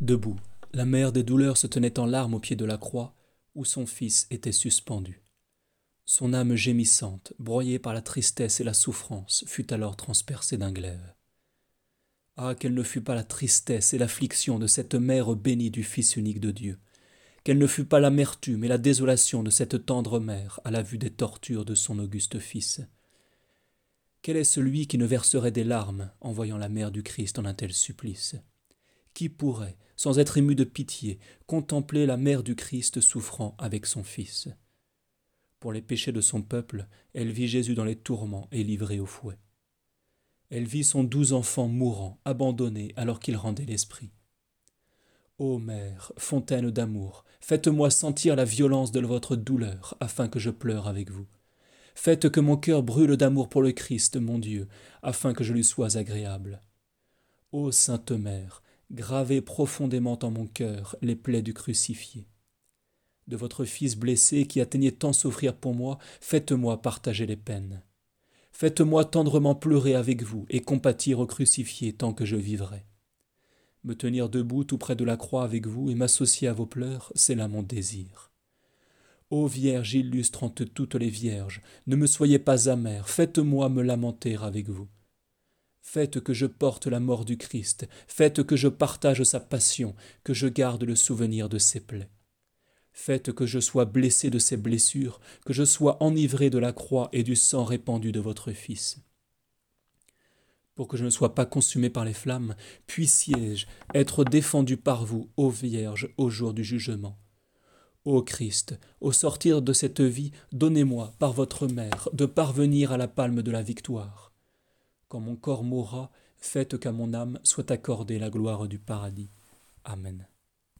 Debout, la mère des douleurs se tenait en larmes au pied de la croix où son fils était suspendu. Son âme gémissante, broyée par la tristesse et la souffrance, fut alors transpercée d'un glaive. Ah, quelle ne fut pas la tristesse et l'affliction de cette mère bénie du Fils unique de Dieu, quelle ne fut pas l'amertume et la désolation de cette tendre mère à la vue des tortures de son auguste Fils. Quel est celui qui ne verserait des larmes en voyant la mère du Christ en un tel supplice? Qui pourrait, sans être ému de pitié, contempler la mère du Christ souffrant avec son Fils Pour les péchés de son peuple, elle vit Jésus dans les tourments et livré au fouet. Elle vit son doux enfant mourant, abandonné alors qu'il rendait l'esprit. Ô mère, fontaine d'amour, faites-moi sentir la violence de votre douleur, afin que je pleure avec vous. Faites que mon cœur brûle d'amour pour le Christ, mon Dieu, afin que je lui sois agréable. Ô Sainte Mère, gravez profondément en mon cœur les plaies du crucifié. De votre Fils blessé qui atteignait tant souffrir pour moi, faites-moi partager les peines. Faites-moi tendrement pleurer avec vous et compatir au crucifié tant que je vivrai. Me tenir debout tout près de la croix avec vous et m'associer à vos pleurs, c'est là mon désir. Ô Vierge illustrante toutes les vierges, ne me soyez pas amère, faites-moi me lamenter avec vous. Faites que je porte la mort du Christ, faites que je partage sa passion, que je garde le souvenir de ses plaies. Faites que je sois blessé de ses blessures, que je sois enivré de la croix et du sang répandu de votre Fils. Pour que je ne sois pas consumé par les flammes, puissiez-je être défendu par vous, ô Vierge, au jour du jugement. Ô Christ, au sortir de cette vie, donnez-moi, par votre mère, de parvenir à la palme de la victoire. Quand mon corps mourra, faites qu'à mon âme soit accordée la gloire du paradis. Amen.